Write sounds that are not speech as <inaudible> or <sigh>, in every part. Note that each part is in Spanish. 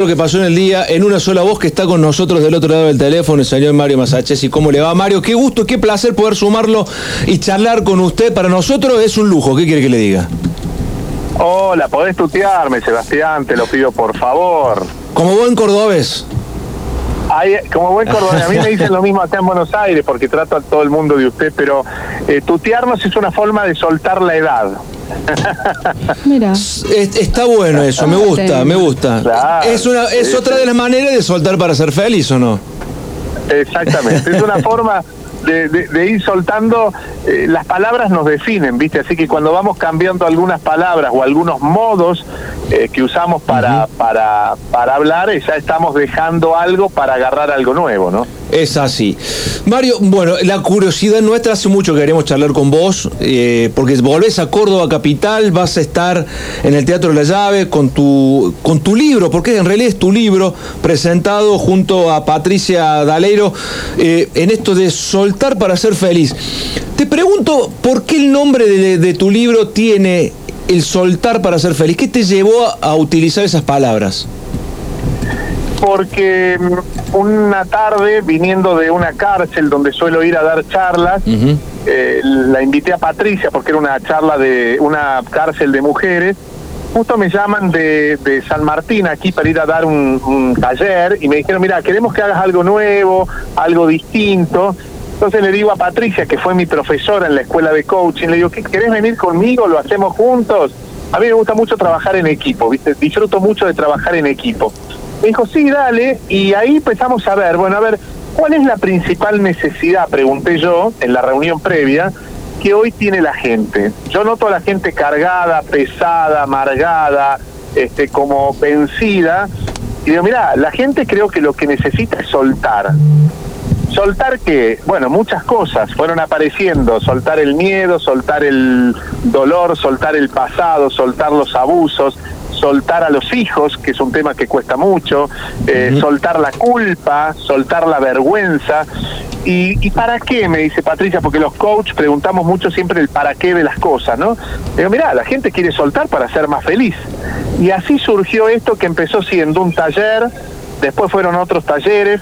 lo que pasó en el día en una sola voz que está con nosotros del otro lado del teléfono, el señor Mario Masachesi. ¿Cómo le va, Mario? Qué gusto, qué placer poder sumarlo y charlar con usted. Para nosotros es un lujo. ¿Qué quiere que le diga? Hola, podés tutearme, Sebastián, te lo pido por favor. Como buen cordobés. como buen cordobés, a mí me dicen lo mismo acá en Buenos Aires porque trato a todo el mundo de usted, pero eh, tutearnos es una forma de soltar la edad. <laughs> Mira. está bueno eso, me gusta, me gusta. es una, es otra de las maneras de soltar para ser feliz, ¿o no? Exactamente, es una <laughs> forma de, ir soltando, eh, las palabras nos definen, ¿viste? Así que cuando vamos cambiando algunas palabras o algunos modos eh, que usamos para, para, para hablar, ya estamos dejando algo para agarrar algo nuevo, ¿no? Es así. Mario, bueno, la curiosidad nuestra hace mucho que queremos charlar con vos, eh, porque volvés a Córdoba Capital, vas a estar en el Teatro de la Llave con tu, con tu libro, porque en realidad es tu libro, presentado junto a Patricia Daleiro, eh, en esto de soltar para ser feliz. Te pregunto, ¿por qué el nombre de, tu libro tiene el soltar para ser feliz? ¿Qué te llevó a utilizar esas palabras? porque mm, una tarde, viniendo de una cárcel donde suelo ir a dar charlas, eh, la invité a Patricia porque era una charla de una cárcel de mujeres. Justo me llaman de, San Martín aquí para ir a dar un, taller y me dijeron, mira, queremos que hagas algo nuevo, algo distinto. Entonces le digo a Patricia, que fue mi profesora en la escuela de coaching, le digo, ¿querés venir conmigo? ¿Lo hacemos juntos? A mí me gusta mucho trabajar en equipo, ¿viste? Disfruto mucho de trabajar en equipo. Me dijo, sí, dale, y ahí empezamos a ver, bueno, a ver, ¿cuál es la principal necesidad, pregunté yo en la reunión previa, que hoy tiene la gente? Yo noto a la gente cargada, pesada, amargada, este, como vencida, y digo, mira, la gente creo que lo que necesita es soltar. ¿Soltar qué? Bueno, muchas cosas fueron apareciendo. Soltar el miedo, soltar el dolor, soltar el pasado, soltar los abusos, soltar a los hijos, que es un tema que cuesta mucho, eh, soltar la culpa, soltar la vergüenza. ¿Y, para qué? Me dice Patricia, porque los coaches preguntamos mucho siempre el para qué de las cosas, ¿no? Digo, mira, la gente quiere soltar para ser más feliz. Y así surgió esto que empezó siendo un taller, después fueron otros talleres,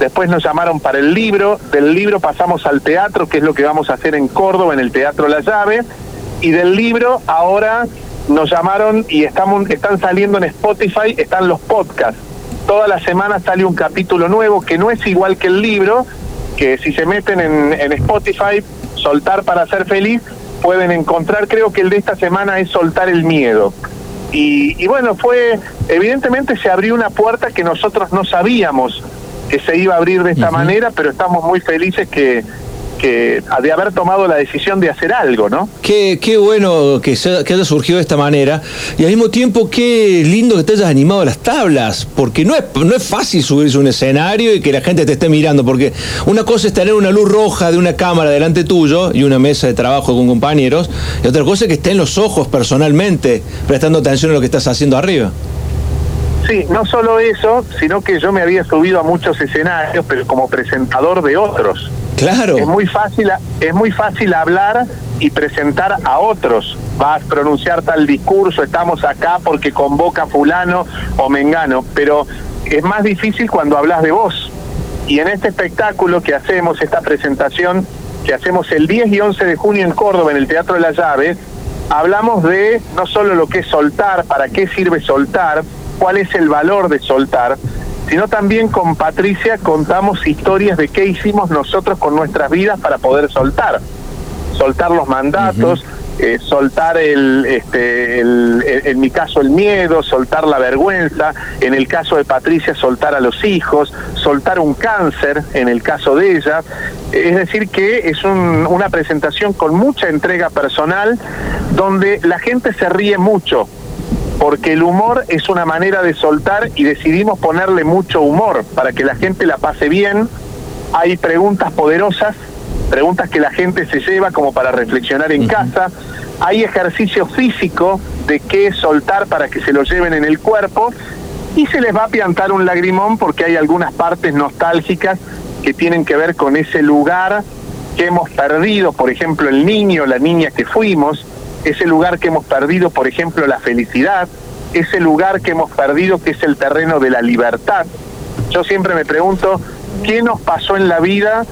después nos llamaron para el libro, del libro pasamos al teatro, que es lo que vamos a hacer en Córdoba, en el Teatro La Llave, y del libro ahora nos llamaron y estamos, están saliendo en Spotify, están los podcasts. Toda la semana sale un capítulo nuevo que no es igual que el libro, que si se meten en, en Spotify, soltar para ser feliz, pueden encontrar, creo que el de esta semana es soltar el miedo. Y, y, bueno, fue, evidentemente se abrió una puerta que nosotros no sabíamos que se iba a abrir de esta manera, pero estamos muy felices que, que de haber tomado la decisión de hacer algo, ¿no? Qué, qué bueno que, que haya surgido de esta manera y al mismo tiempo qué lindo que te hayas animado a las tablas, porque no es, no es fácil subirse a un escenario y que la gente te esté mirando, porque una cosa es tener una luz roja de una cámara delante tuyo y una mesa de trabajo con compañeros, y otra cosa es que estén los ojos personalmente prestando atención a lo que estás haciendo arriba. Sí, no solo eso, sino que yo me había subido a muchos escenarios, pero como presentador de otros. Claro. Es muy fácil, es muy fácil hablar y presentar a otros. Vas a pronunciar tal discurso, estamos acá porque convoca fulano o mengano, pero es más difícil cuando hablas de vos. Y en este espectáculo que hacemos, esta presentación que hacemos el 10 y 11 de junio en Córdoba, en el Teatro de la Llave, hablamos de no solo lo que es soltar, para qué sirve soltar, cuál es el valor de soltar, sino también con Patricia contamos historias de qué hicimos nosotros con nuestras vidas para poder soltar, soltar los mandatos, eh, soltar el, este, el, en mi caso el miedo, soltar la vergüenza, en el caso de Patricia soltar a los hijos, soltar un cáncer, en el caso de ella, es decir que es una presentación con mucha entrega personal donde la gente se ríe mucho porque el humor es una manera de soltar y decidimos ponerle mucho humor para que la gente la pase bien. Hay preguntas poderosas, preguntas que la gente se lleva como para reflexionar en casa. Hay ejercicio físico de qué soltar para que se lo lleven en el cuerpo y se les va a piantar un lagrimón porque hay algunas partes nostálgicas que tienen que ver con ese lugar que hemos perdido, por ejemplo, el niño, la niña que fuimos, ese lugar que hemos perdido, por ejemplo, la felicidad, ese lugar que hemos perdido, que es el terreno de la libertad. Yo siempre me pregunto, ¿qué nos pasó en la vida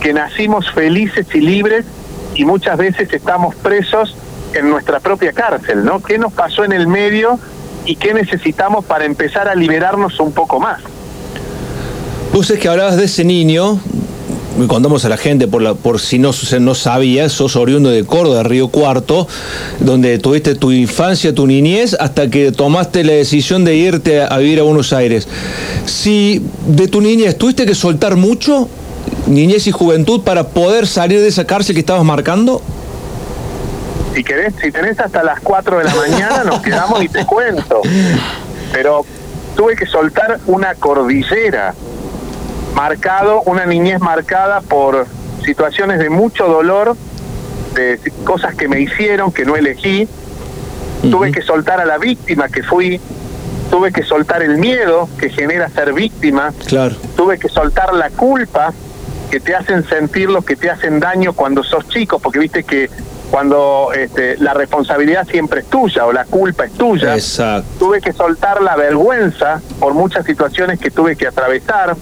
que nacimos felices y libres y muchas veces estamos presos en nuestra propia cárcel, ¿no? ¿Qué nos pasó en el medio y qué necesitamos para empezar a liberarnos un poco más? Vos es que hablabas de ese niño, contamos a la gente por, la, por si no, no sabía, sos oriundo de Córdoba, Río Cuarto, donde tuviste tu infancia, tu niñez, hasta que tomaste la decisión de irte a, vivir a Buenos Aires. Si de tu niñez tuviste que soltar mucho, niñez y juventud, para poder salir de esa cárcel que estabas marcando? Si querés, si tenés hasta las 4 de la mañana, nos quedamos y te cuento. Pero tuve que soltar una cordillera marcado, una niñez marcada por situaciones de mucho dolor, de cosas que me hicieron, que no elegí. Tuve que soltar a la víctima que fui, tuve que soltar el miedo que genera ser víctima, claro. tuve que soltar la culpa que te hacen sentir lo que te hacen daño cuando sos chico, porque viste que cuando este, la responsabilidad siempre es tuya o la culpa es tuya. Exacto. Tuve que soltar la vergüenza por muchas situaciones que tuve que atravesar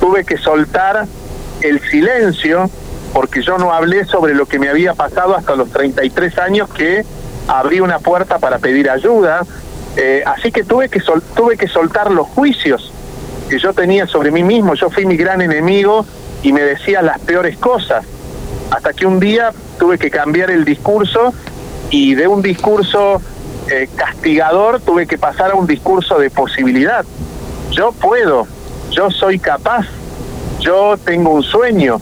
tuve que soltar el silencio porque yo no hablé sobre lo que me había pasado hasta los 33 años que abrí una puerta para pedir ayuda. Eh, así que tuve que, tuve que soltar los juicios que yo tenía sobre mí mismo. Yo fui mi gran enemigo y me decía las peores cosas. Hasta que un día tuve que cambiar el discurso y de un discurso eh, castigador tuve que pasar a un discurso de posibilidad. Yo puedo, yo soy capaz, yo tengo un sueño,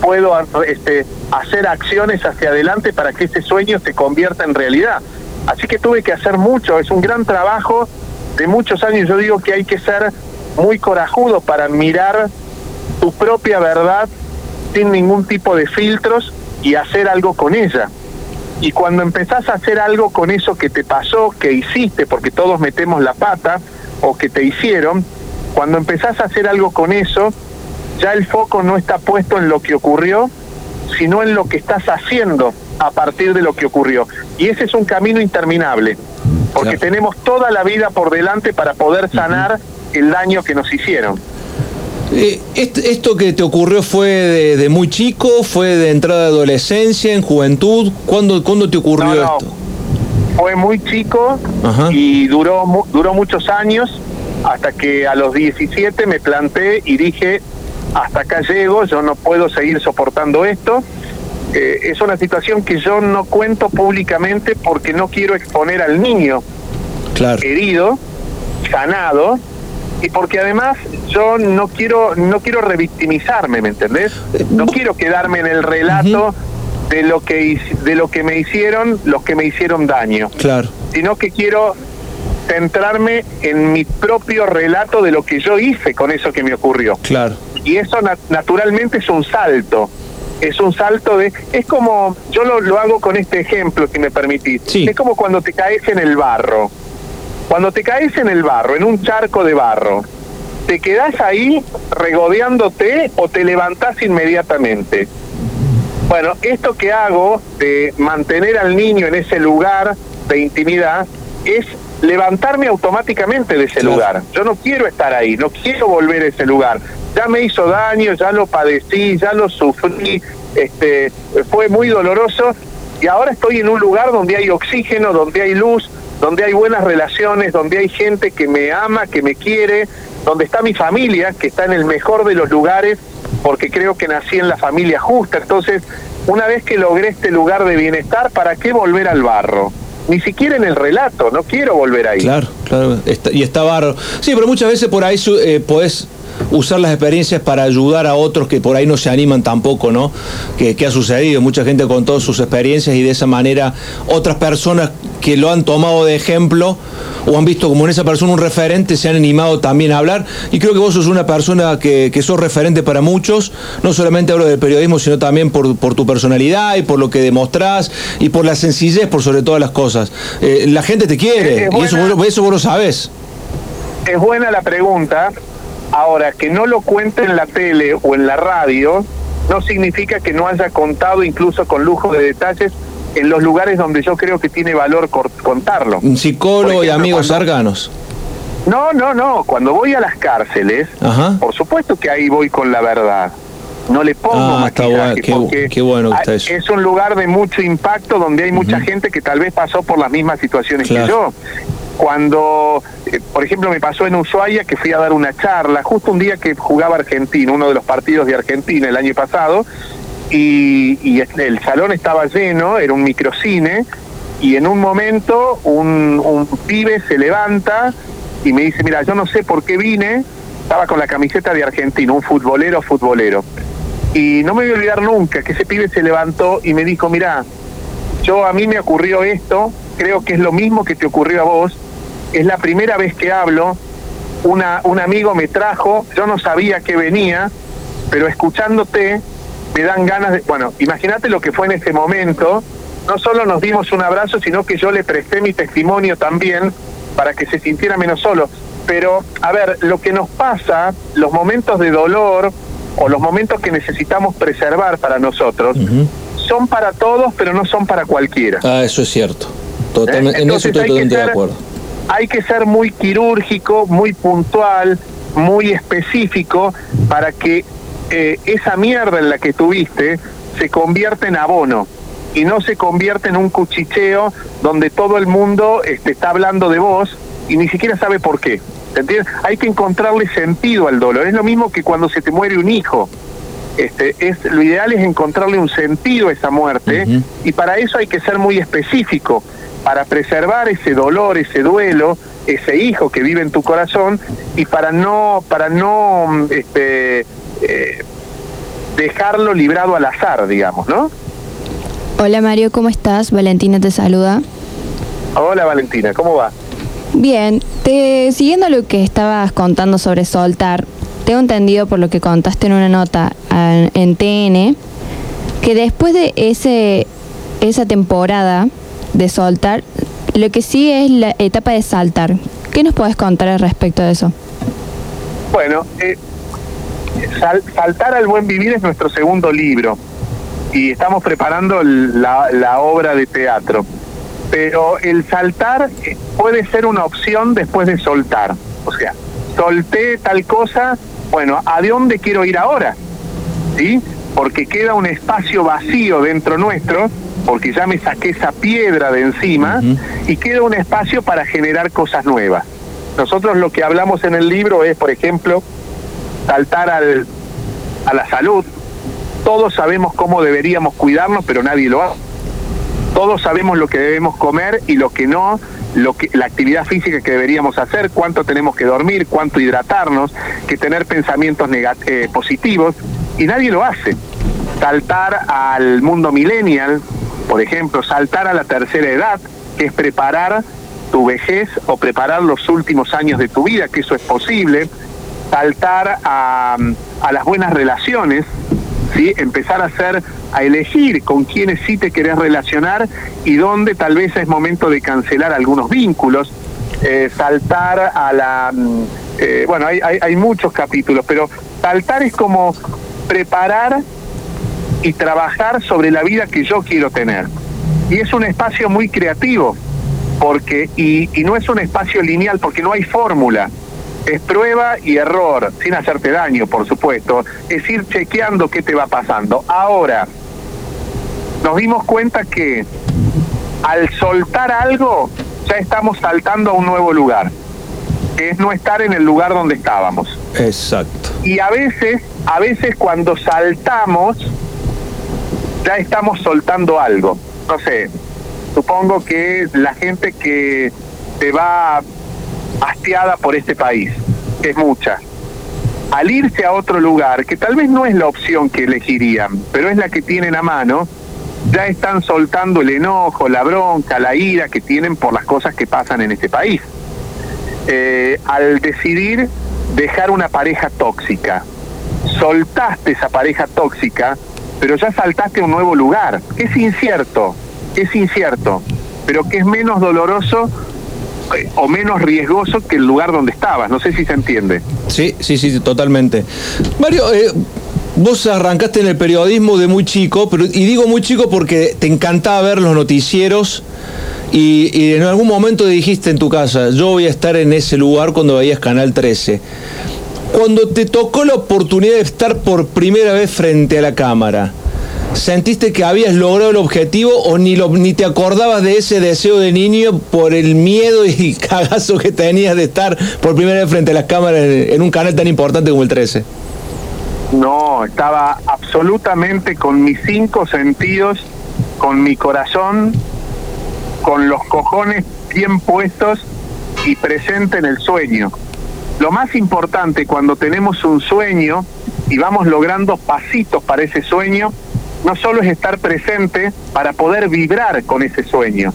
puedo este, hacer acciones hacia adelante para que ese sueño se convierta en realidad. Así que tuve que hacer mucho, es un gran trabajo de muchos años. Yo digo que hay que ser muy corajudo para mirar tu propia verdad sin ningún tipo de filtros y hacer algo con ella. Y cuando empezás a hacer algo con eso que te pasó, que hiciste, porque todos metemos la pata, o que te hicieron, cuando empezás a hacer algo con eso, ya el foco no está puesto en lo que ocurrió, sino en lo que estás haciendo a partir de lo que ocurrió. Y ese es un camino interminable, porque tenemos toda la vida por delante para poder sanar el daño que nos hicieron. Eh, ¿Esto que te ocurrió fue de, muy chico? ¿Fue de entrada de adolescencia, en juventud? ¿Cuándo, ¿cuándo te ocurrió esto? Fue muy chico y duró, duró muchos años hasta que a los 17 me planté y dije, hasta acá llego, yo no puedo seguir soportando esto. Eh, es una situación que yo no cuento públicamente porque no quiero exponer al niño herido, sanado, y porque además yo no quiero no quiero revictimizarme, ¿me entendés? No quiero quedarme en el relato de lo que de lo que me hicieron, los que me hicieron daño. Claro. Sino que quiero centrarme en mi propio relato de lo que yo hice con eso que me ocurrió. Claro. Y eso naturalmente es un salto. Es un salto de... Es como, yo lo, lo hago con este ejemplo, si me permitís. Es como cuando te caes en el barro. Cuando te caes en el barro, en un charco de barro, ¿te quedás ahí regodeándote o te levantás inmediatamente? Bueno, esto que hago de mantener al niño en ese lugar de intimidad es levantarme automáticamente de ese lugar. Yo no quiero estar ahí, no quiero volver a ese lugar. Ya me hizo daño, ya lo padecí, ya lo sufrí, este, fue muy doloroso y ahora estoy en un lugar donde hay oxígeno, donde hay luz, donde hay buenas relaciones, donde hay gente que me ama, que me quiere, donde está mi familia, que está en el mejor de los lugares, porque creo que nací en la familia justa. Entonces, una vez que logré este lugar de bienestar, ¿para qué volver al barro? Ni siquiera en el relato, no quiero volver ahí. Claro, claro, y está barro. Sí, pero muchas veces por ahí eh, podés usar las experiencias para ayudar a otros que por ahí no se animan tampoco, ¿no? Que, ha sucedido, mucha gente con todas sus experiencias y de esa manera otras personas que lo han tomado de ejemplo o han visto como en esa persona un referente se han animado también a hablar y creo que vos sos una persona que, que sos referente para muchos, no solamente hablo del periodismo, sino también por, por tu personalidad y por lo que demostrás y por la sencillez por sobre todas las cosas. Eh, la gente te quiere y eso, eso vos lo sabés. Es buena la pregunta Ahora, que no lo cuente en la tele o en la radio no significa que no haya contado incluso con lujo de detalles en los lugares donde yo creo que tiene valor contarlo. Un psicólogo y amigos cercanos. No, no, no. Cuando voy a las cárceles, por supuesto que ahí voy con la verdad. No le pongo ah, maquillaje qué, bueno es un lugar de mucho impacto donde hay mucha gente que tal vez pasó por las mismas situaciones que yo. Cuando, por ejemplo, me pasó en Ushuaia que fui a dar una charla, justo un día que jugaba Argentina, uno de los partidos de Argentina el año pasado, y, el salón estaba lleno, era un microcine, y en un momento un, un pibe se levanta y me dice, mira, yo no sé por qué vine, estaba con la camiseta de Argentina, un futbolero, futbolero. Y no me voy a olvidar nunca que ese pibe se levantó y me dijo, mira, yo a mí me ocurrió esto, creo que es lo mismo que te ocurrió a vos, es la primera vez que hablo, una, un amigo me trajo, yo no sabía que venía, pero escuchándote me dan ganas de, bueno, imagínate lo que fue en ese momento, no solo nos dimos un abrazo, sino que yo le presté mi testimonio también para que se sintiera menos solo. Pero, a ver, lo que nos pasa, los momentos de dolor o los momentos que necesitamos preservar para nosotros, son para todos, pero no son para cualquiera. Ah, eso es cierto. Totalmente, en eso estoy totalmente de acuerdo. Hay que ser muy quirúrgico, muy puntual, muy específico para que eh, esa mierda en la que tuviste se convierta en abono y no se convierte en un cuchicheo donde todo el mundo este, está hablando de vos y ni siquiera sabe por qué. ¿Entiendes? Hay que encontrarle sentido al dolor. Es lo mismo que cuando se te muere un hijo. Este, es, lo ideal es encontrarle un sentido a esa muerte y para eso hay que ser muy específico, para preservar ese dolor, ese duelo, ese hijo que vive en tu corazón y para no, para no este, eh, dejarlo librado al azar, digamos, ¿no? Hola Mario, ¿cómo estás? Valentina te saluda. Hola Valentina, ¿cómo va? Bien, te, siguiendo lo que estabas contando sobre soltar, tengo entendido por lo que contaste en una nota en, TN, que después de ese, esa temporada de soltar, lo que sigue es la etapa de saltar. ¿Qué nos puedes contar al respecto de eso? Bueno, eh, Saltar al buen vivir es nuestro segundo libro y estamos preparando la, obra de teatro. Pero el saltar puede ser una opción después de soltar. O sea, solté tal cosa, bueno, ¿a dónde quiero ir ahora? ¿Sí? Porque queda un espacio vacío dentro nuestro, porque ya me saqué esa piedra de encima, y queda un espacio para generar cosas nuevas. Nosotros lo que hablamos en el libro es, por ejemplo, saltar al, a la salud, todos sabemos cómo deberíamos cuidarnos, pero nadie lo hace. Todos sabemos lo que debemos comer y lo que no, lo que, la actividad física que deberíamos hacer, cuánto tenemos que dormir, cuánto hidratarnos, que tener pensamientos eh, positivos, y nadie lo hace. Saltar al mundo millennial, por ejemplo, saltar a la tercera edad, que es preparar tu vejez o preparar los últimos años de tu vida, que eso es posible, saltar a, a las buenas relaciones, ¿sí? empezar a hacer, a elegir con quiénes sí te querés relacionar y dónde tal vez es momento de cancelar algunos vínculos, eh, saltar a la... Mm, eh, bueno, hay, hay, hay muchos capítulos, pero saltar es como preparar y trabajar sobre la vida que yo quiero tener. Y es un espacio muy creativo, porque y, y no es un espacio lineal, porque no hay fórmula es prueba y error, sin hacerte daño, por supuesto, es ir chequeando qué te va pasando. Ahora, nos dimos cuenta que al soltar algo, ya estamos saltando a un nuevo lugar, que es no estar en el lugar donde estábamos. Exacto. Y a veces, a veces cuando saltamos, ya estamos soltando algo. No sé, supongo que la gente que te va hastiada por este país, que es mucha. Al irse a otro lugar, que tal vez no es la opción que elegirían, pero es la que tienen a mano, ya están soltando el enojo, la bronca, la ira que tienen por las cosas que pasan en este país. Eh, al decidir dejar una pareja tóxica, soltaste esa pareja tóxica, pero ya saltaste a un nuevo lugar, que es incierto, es incierto, pero que es menos doloroso o menos riesgoso que el lugar donde estabas. No sé si se entiende. Sí, sí, sí, totalmente. Mario, eh, Vos arrancaste en el periodismo de muy chico, pero, y digo muy chico porque te encantaba ver los noticieros y, en algún momento dijiste en tu casa, yo voy a estar en ese lugar cuando veías Canal 13. Cuando te tocó la oportunidad de estar por primera vez frente a la cámara, ¿sentiste que habías logrado el objetivo o ni, ni te acordabas de ese deseo de niño por el miedo y <laughs> cagazo que tenías de estar por primera vez frente a las cámaras en un canal tan importante como el 13? No, estaba absolutamente con mis cinco sentidos, con mi corazón con los cojones bien puestos y presente en el sueño. Lo más importante cuando tenemos un sueño y vamos logrando pasitos para ese sueño, no solo es estar presente para poder vibrar con ese sueño,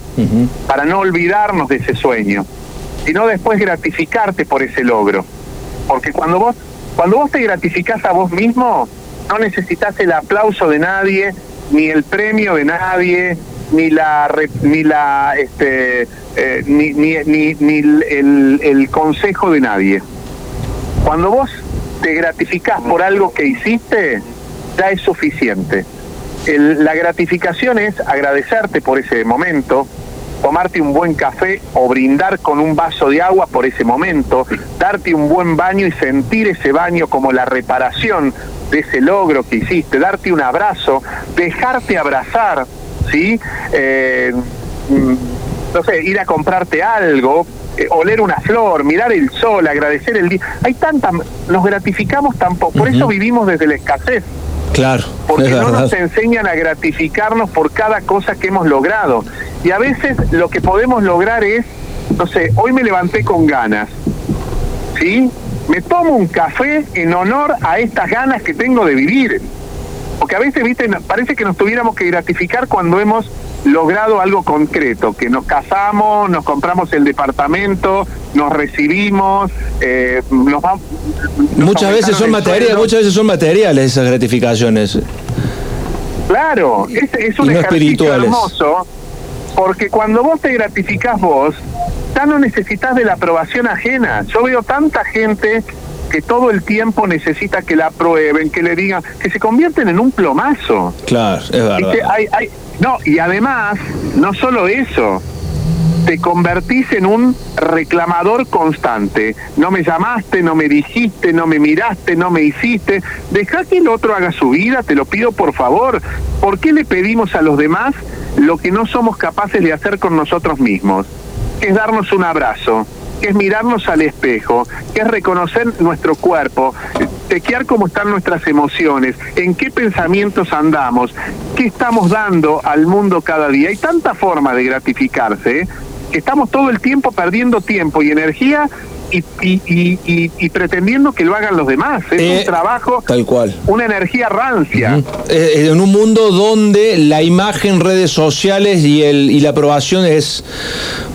para no olvidarnos de ese sueño, sino después gratificarte por ese logro. Porque cuando vos, cuando vos te gratificás a vos mismo, no necesitas el aplauso de nadie, ni el premio de nadie, ni la ni la este eh, ni, ni, ni, el, el, consejo de nadie. Cuando vos te gratificás por algo que hiciste, ya es suficiente. la gratificación es agradecerte por ese momento, tomarte un buen café o brindar con un vaso de agua por ese momento, darte un buen baño y sentir ese baño como la reparación de ese logro que hiciste, darte un abrazo, dejarte abrazar, ¿sí? Eh, mm, no sé, ir a comprarte algo, eh, oler una flor, mirar el sol, agradecer el día. Hay tantas, nos gratificamos tampoco, por eso vivimos desde la escasez. Claro. Porque no nos enseñan a gratificarnos por cada cosa que hemos logrado. Y a veces lo que podemos lograr es, no sé, hoy me levanté con ganas, ¿sí? Me tomo un café en honor a estas ganas que tengo de vivir. Porque a veces, viste, parece que nos tuviéramos que gratificar cuando hemos logrado algo concreto, que nos casamos, nos compramos el departamento, nos recibimos, eh, nos muchas veces son materiales, muchas veces son materiales esas gratificaciones. Claro, es, un ejercicio hermoso, porque cuando vos te gratificás vos, ya no necesitas de la aprobación ajena. Yo veo tanta gente que todo el tiempo necesita que la prueben, que le digan, que se convierten en un plomazo. Claro, es verdad. No, y además, no solo eso, te convertís en un reclamador constante. No me llamaste, no me dijiste, no me miraste, no me hiciste. Deja que el otro haga su vida, te lo pido por favor. ¿Por qué le pedimos a los demás lo que no somos capaces de hacer con nosotros mismos? Que es darnos un abrazo, que es mirarnos al espejo, que es reconocer nuestro cuerpo, chequear cómo están nuestras emociones, en qué pensamientos andamos, qué estamos dando al mundo cada día. Hay tanta forma de gratificarse ¿eh? que estamos todo el tiempo perdiendo tiempo y energía y, pretendiendo que lo hagan los demás. Es un eh, trabajo, tal cual. una energía rancia. Eh, en un mundo donde la imagen, redes sociales y, el, y la aprobación es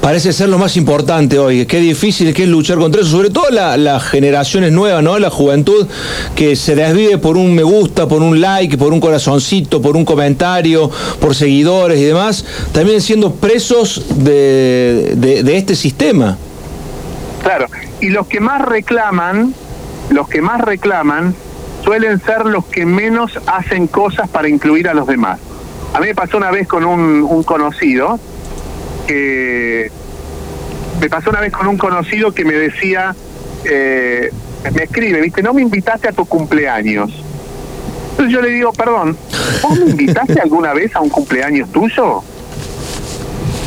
parece ser lo más importante hoy. Qué difícil que es luchar contra eso, sobre todo las generaciones nuevas, ¿no? La juventud que se desvive por un me gusta, por un like, por un corazoncito, por un comentario, por seguidores y demás, también siendo presos de, de este sistema. Claro, y los que más reclaman, los que más reclaman, suelen ser los que menos hacen cosas para incluir a los demás. A mí me pasó una vez con un, conocido que me pasó una vez con un conocido que me decía, eh, me escribe, viste, no me invitaste a tu cumpleaños. Entonces yo le digo, perdón, ¿vos me invitaste alguna vez a un cumpleaños tuyo?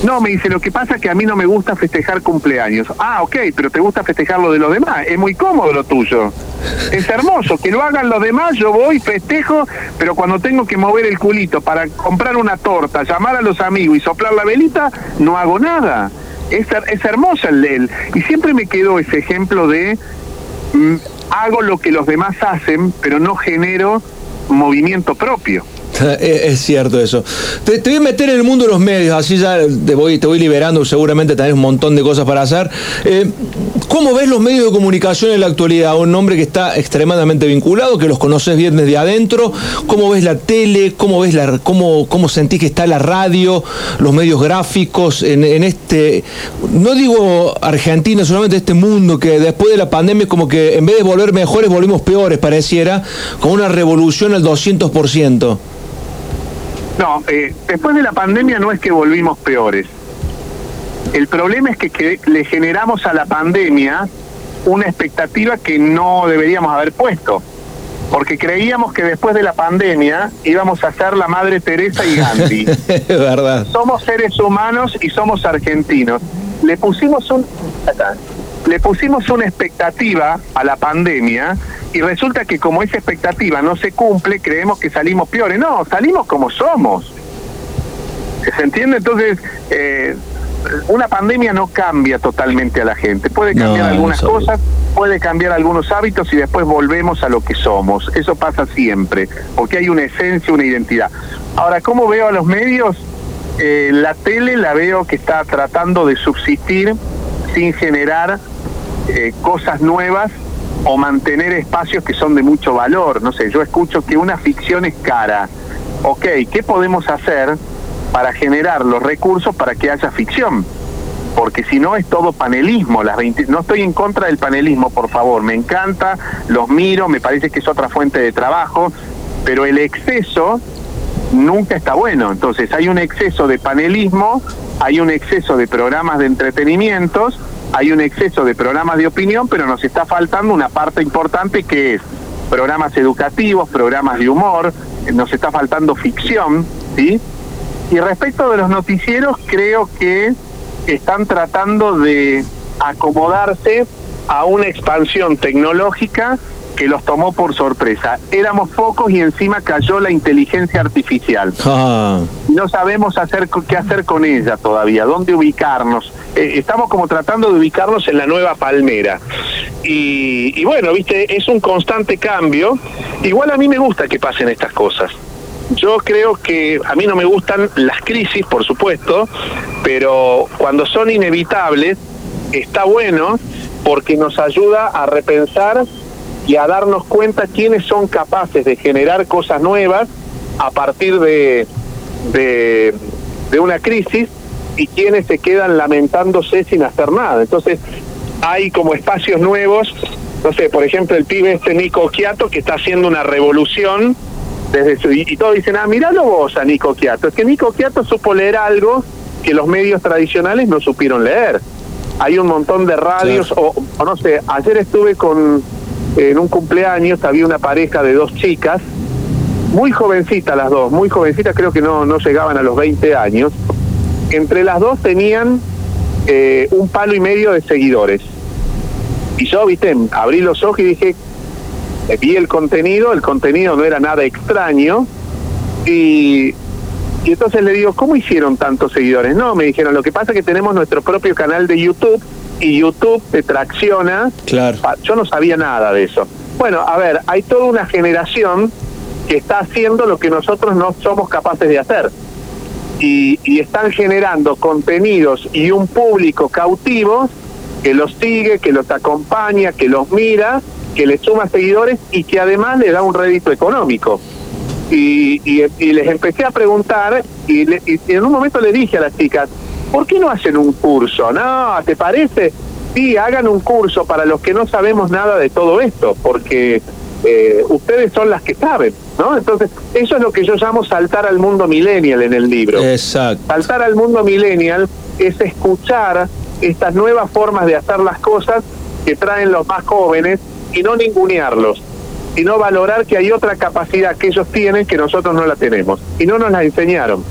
No, me dice, lo que pasa es que a mí no me gusta festejar cumpleaños. Ah, ok, pero te gusta festejar lo de los demás. Es muy cómodo lo tuyo. Es hermoso, que lo hagan los demás, yo voy, festejo, pero cuando tengo que mover el culito para comprar una torta, llamar a los amigos y soplar la velita, no hago nada. Es, es hermoso el, él. Y siempre me quedó ese ejemplo de mm, hago lo que los demás hacen, pero no genero movimiento propio. <laughs> es cierto eso. Te, voy a meter en el mundo de los medios, así ya te voy, te voy liberando, seguramente tenés un montón de cosas para hacer. Eh, ¿Cómo ves los medios de comunicación en la actualidad? Un hombre que está extremadamente vinculado, que los conoces bien desde adentro. ¿Cómo ves la tele? ¿Cómo ves la, cómo, cómo sentís que está la radio, los medios gráficos en, este, no digo Argentina, solamente este mundo que después de la pandemia como que en vez de volver mejores volvimos peores, pareciera, con una revolución al 200%. No, eh, después de la pandemia no es que volvimos peores. El problema es que, le generamos a la pandemia una expectativa que no deberíamos haber puesto. Porque creíamos que después de la pandemia íbamos a ser la Madre Teresa y Gandhi. <laughs> verdad. Somos seres humanos y somos argentinos. Le pusimos un le pusimos una expectativa a la pandemia y resulta que como esa expectativa no se cumple, creemos que salimos peores. No, salimos como somos. ¿Se entiende? Entonces, eh, una pandemia no cambia totalmente a la gente. Puede cambiar algunas cosas, puede cambiar algunos hábitos y después volvemos a lo que somos. Eso pasa siempre, porque hay una esencia, una identidad. Ahora, ¿cómo veo a los medios? Eh, la tele la veo que está tratando de subsistir sin generar eh, cosas nuevas o mantener espacios que son de mucho valor. No sé, yo escucho que una ficción es cara. Ok, ¿qué podemos hacer para generar los recursos para que haya ficción? Porque si no es todo panelismo. Las no estoy en contra del panelismo, por favor. Me encanta, los miro, me parece que es otra fuente de trabajo, pero el exceso nunca está bueno. Entonces hay un exceso de panelismo, hay un exceso de programas de entretenimientos hay un exceso de programas de opinión, pero nos está faltando una parte importante que es programas educativos, programas de humor, nos está faltando ficción, ¿sí? Y respecto de los noticieros, creo que están tratando de acomodarse a una expansión tecnológica que los tomó por sorpresa. Éramos pocos y encima cayó la inteligencia artificial. Ah. No sabemos hacer qué hacer con ella todavía, dónde ubicarnos. Eh, estamos como tratando de ubicarnos en la nueva palmera. Y, y bueno, viste, es un constante cambio. Igual a mí me gusta que pasen estas cosas. Yo creo que a mí no me gustan las crisis, por supuesto, pero cuando son inevitables, está bueno porque nos ayuda a repensar y a darnos cuenta quiénes son capaces de generar cosas nuevas a partir de, de, una crisis y quiénes se quedan lamentándose sin hacer nada. Entonces, hay como espacios nuevos, no sé, por ejemplo, el pibe este Nico Quiato que está haciendo una revolución desde su, y, todos dicen, ah, miralo vos a Nico Quiato. Es que Nico Quiato supo leer algo que los medios tradicionales no supieron leer. Hay un montón de radios, o, o no sé, ayer estuve con en un cumpleaños había una pareja de dos chicas, muy jovencitas las dos, muy jovencitas, creo que no, no llegaban a los 20 años. Entre las dos tenían eh, un palo y medio de seguidores. Y yo, viste, abrí los ojos y dije, eh, vi el contenido, el contenido no era nada extraño. Y, y entonces le digo, ¿cómo hicieron tantos seguidores? No, me dijeron, lo que pasa es que tenemos nuestro propio canal de YouTube y YouTube te tracciona. Claro. Yo no sabía nada de eso. Bueno, a ver, hay toda una generación que está haciendo lo que nosotros no somos capaces de hacer. Y, y están generando contenidos y un público cautivo que los sigue, que los acompaña, que los mira, que les suma seguidores y que además le da un rédito económico. Y, y, les empecé a preguntar y, y en un momento le dije a las chicas, ¿por qué no hacen un curso? No, ¿te parece? Sí, hagan un curso para los que no sabemos nada de todo esto, porque eh, ustedes son las que saben, ¿no? Entonces, eso es lo que yo llamo saltar al mundo millennial en el libro. Exacto. Saltar al mundo millennial es escuchar estas nuevas formas de hacer las cosas que traen los más jóvenes y no ningunearlos, sino valorar que hay otra capacidad que ellos tienen que nosotros no la tenemos y no nos la enseñaron.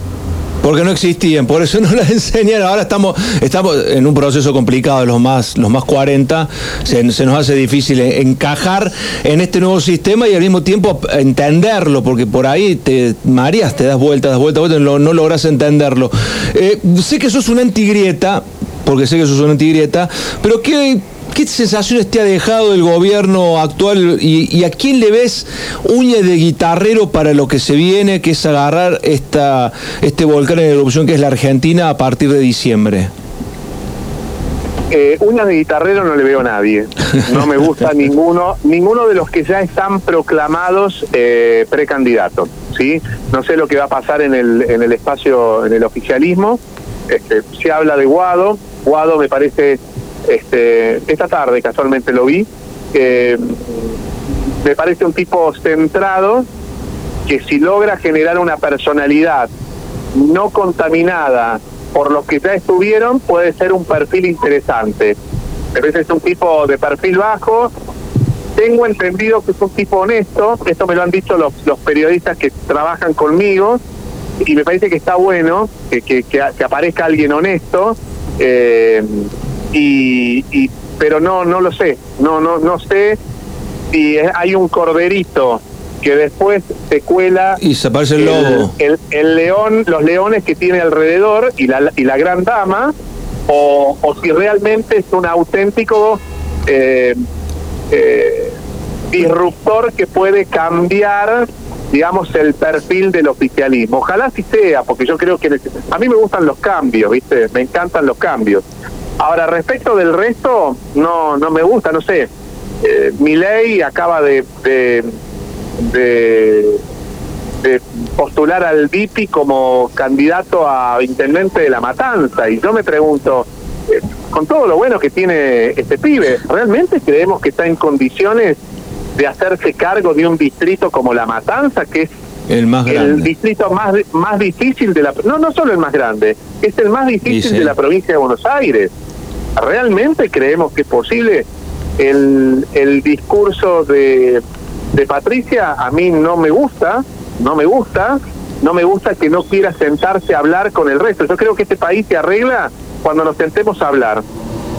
Porque no existían, por eso <laughs> no las enseñaron. Ahora estamos, estamos en un proceso complicado, los más, los más 40, se, nos hace difícil encajar en este nuevo sistema y al mismo tiempo entenderlo, porque por ahí te mareas, te das vueltas, das vueltas, no, no logras entenderlo. Eh, sé que sos una antigrieta, porque sé que sos una antigrieta, pero ¿qué ¿Qué sensaciones te ha dejado el gobierno actual y, a quién le ves uña de guitarrero para lo que se viene, que es agarrar esta, este volcán en erupción que es la Argentina a partir de diciembre? Eh, uñas de guitarrero no le veo a nadie. No me gusta <laughs> ninguno, ninguno de los que ya están proclamados eh, precandidatos. ¿sí? No sé lo que va a pasar en el, en el espacio, en el oficialismo. Este, se habla de Guado. Guado me parece este, esta tarde casualmente lo vi, me parece un tipo centrado que si logra generar una personalidad no contaminada por los que ya estuvieron, puede ser un perfil interesante. A veces es un tipo de perfil bajo. Tengo entendido que es un tipo honesto, esto me lo han dicho los, los periodistas que trabajan conmigo, y me parece que está bueno que, que, que, aparezca alguien honesto. Eh, y, pero no no lo sé. No no no sé si hay un corderito que después se cuela y se aparece el lobo. el, león los leones que tiene alrededor y la y la gran dama o, o si realmente es un auténtico eh, eh, disruptor que puede cambiar digamos el perfil del oficialismo. Ojalá así sea porque yo creo que a mí me gustan los cambios viste me encantan los cambios Ahora, respecto del resto, no no me gusta, no sé. Eh, mi ley acaba de, de, de, postular al DIPI como candidato a intendente de La Matanza. Y yo me pregunto, eh, con todo lo bueno que tiene este pibe, ¿realmente creemos que está en condiciones de hacerse cargo de un distrito como La Matanza, que es el más grande. El distrito más, más difícil de la... No, no solo el más grande, es el más difícil de la provincia de Buenos Aires. ¿Realmente creemos que es posible? El, el discurso de, de Patricia a mí no me gusta, no me gusta, no me gusta que no quiera sentarse a hablar con el resto. Yo creo que este país se arregla cuando nos sentemos a hablar,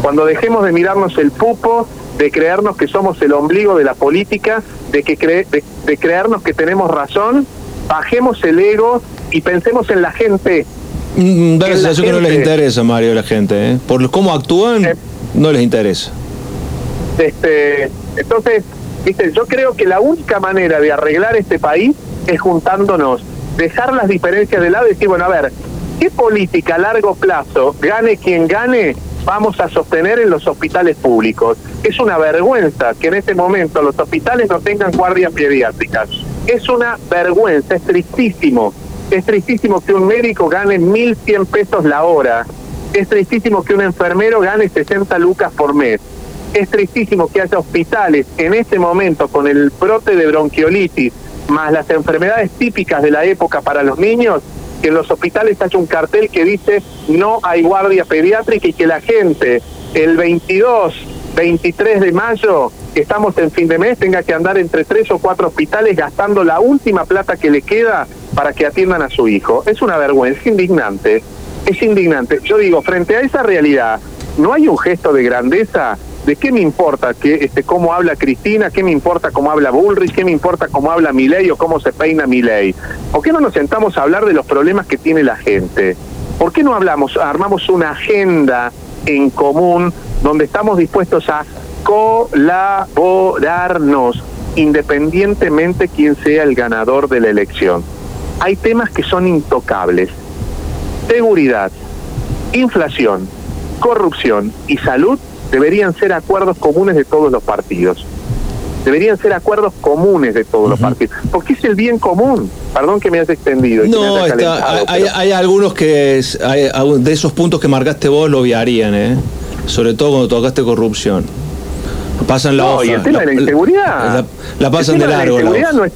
cuando dejemos de mirarnos el pupo, de creernos que somos el ombligo de la política, de, que de, de creernos que tenemos razón, bajemos el ego y pensemos en la gente, da la sensación que no les interesa, Mario, la gente. ¿eh? Por cómo actúan, eh. no les interesa. Este, entonces, ¿viste? yo creo que la única manera de arreglar este país es juntándonos, dejar las diferencias de lado y decir, bueno, a ver, ¿qué política a largo plazo, gane quien gane, vamos a sostener en los hospitales públicos? Es una vergüenza que en este momento los hospitales no tengan guardias pediátricas. Es una vergüenza, es tristísimo es tristísimo que un médico gane 1.100 pesos la hora. Es tristísimo que un enfermero gane 60 lucas por mes. Es tristísimo que haya hospitales en este momento con el brote de bronquiolitis más las enfermedades típicas de la época para los niños, que en los hospitales haya un cartel que dice no hay guardia pediátrica y que la gente el 22, 23 de mayo, que estamos en fin de mes, tenga que andar entre tres o cuatro hospitales gastando la última plata que le queda para que atiendan a su hijo. Es una vergüenza, es indignante, es indignante. Yo digo, frente a esa realidad, ¿no hay un gesto de grandeza? ¿De qué me importa que, este, cómo habla Cristina? ¿Qué me importa cómo habla Bullrich? ¿Qué me importa cómo habla Milei o cómo se peina Milei? ¿Por qué no nos sentamos a hablar de los problemas que tiene la gente? ¿Por qué no hablamos, armamos una agenda en común donde estamos dispuestos a colaborarnos independientemente quién sea el ganador de la elección? Hay temas que son intocables. Seguridad, inflación, corrupción y salud deberían ser acuerdos comunes de todos los partidos. Deberían ser acuerdos comunes de todos los partidos. Porque es el bien común. Perdón que me has extendido. No, hay, algunos que de esos puntos que marcaste vos lo viarían, ¿eh? sobre todo cuando tocaste corrupción. Pasan la no, y el tema de la inseguridad. La, pasan de largo. no es,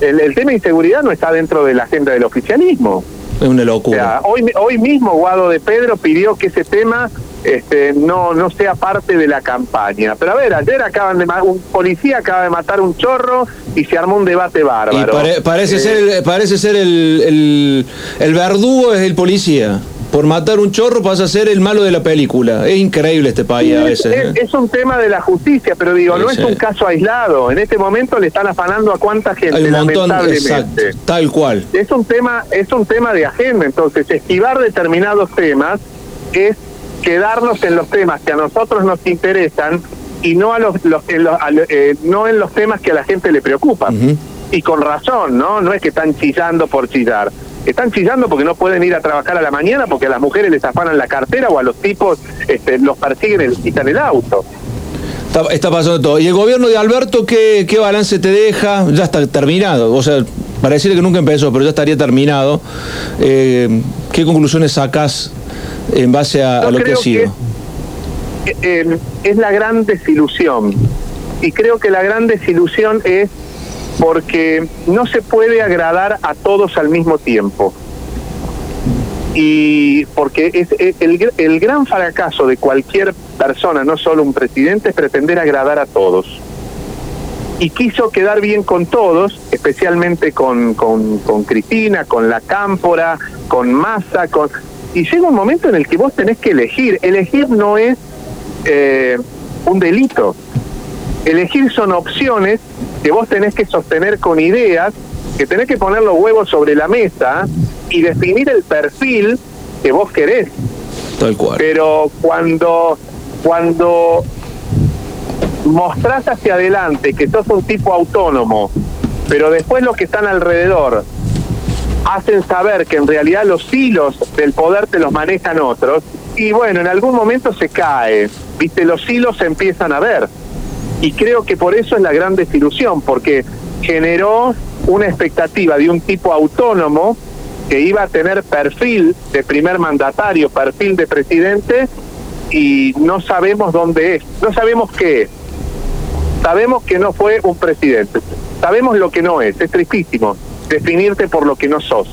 el, tema de inseguridad no está dentro de la agenda del oficialismo. Es una locura. hoy, hoy mismo Guado de Pedro pidió que ese tema este, no, no sea parte de la campaña. Pero a ver, ayer acaban de un policía acaba de matar un chorro y se armó un debate bárbaro. parece, eh, ser, parece ser el, el, el verdugo es el policía por matar un chorro pasa a ser el malo de la película. Es increíble este país a veces. ¿eh? Es, un tema de la justicia, pero digo, no es un caso aislado. En este momento le están afanando a cuánta gente, un montón, lamentablemente. tal cual. Es un tema, es un tema de agenda, entonces esquivar determinados temas es quedarnos en los temas que a nosotros nos interesan y no a los, en los eh, no en los temas que a la gente le preocupan. Y con razón, ¿no? No es que están chillando por chillar. Están chillando porque no pueden ir a trabajar a la mañana porque a las mujeres les afanan la cartera o a los tipos este, los persiguen y les quitan el auto. Está, pasando todo. ¿Y el gobierno de Alberto qué, qué balance te deja? Ya está terminado. O sea, pareciera que nunca empezó, pero ya estaría terminado. Eh, ¿Qué conclusiones sacas en base a, lo que ha sido? Eh, es la gran desilusión. Y creo que la gran desilusión es porque no se puede agradar a todos al mismo tiempo. Y porque es, el, el gran fracaso de cualquier persona, no solo un presidente, es pretender agradar a todos. Y quiso quedar bien con todos, especialmente con, con, con Cristina, con la Cámpora, con Massa, con... Y llega un momento en el que vos tenés que elegir. Elegir no es eh, un delito. Elegir son opciones que vos tenés que sostener con ideas, que tenés que poner los huevos sobre la mesa y definir el perfil que vos querés. Tal cual. Pero cuando, cuando mostrás hacia adelante que sos un tipo autónomo, pero después los que están alrededor hacen saber que en realidad los hilos del poder te los manejan otros, y bueno, en algún momento se cae, viste, los hilos se empiezan a ver. Y creo que por eso es la gran desilusión, porque generó una expectativa de un tipo autónomo que iba a tener perfil de primer mandatario, perfil de presidente, y no sabemos dónde es, no sabemos qué es. Sabemos que no fue un presidente, sabemos lo que no es, es tristísimo definirte por lo que no sos.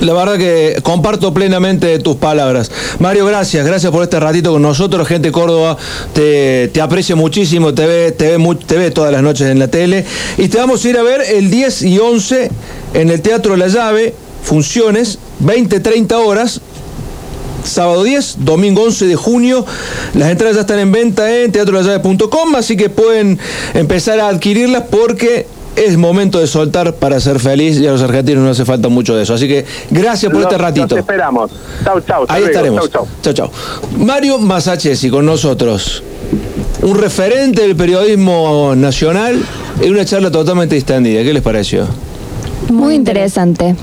La verdad que comparto plenamente tus palabras. Mario, gracias, gracias por este ratito con nosotros. Gente Córdoba te, te aprecia muchísimo, te ve, te, ve te todas las noches en la tele. Y te vamos a ir a ver el 10 y 11 en el Teatro La Llave, funciones, 20, 30 horas. Sábado 10, domingo 11 de junio. Las entradas ya están en venta en teatrolallave.com, así que pueden empezar a adquirirlas porque es momento de soltar para ser feliz y a los argentinos no hace falta mucho de eso. Así que gracias por este ratito. Los esperamos. Chau, chau. Ahí estaremos. Chau, chau. chau, Mario Masachesi con nosotros. Un referente del periodismo nacional en una charla totalmente distendida. ¿Qué les pareció? Muy interesante.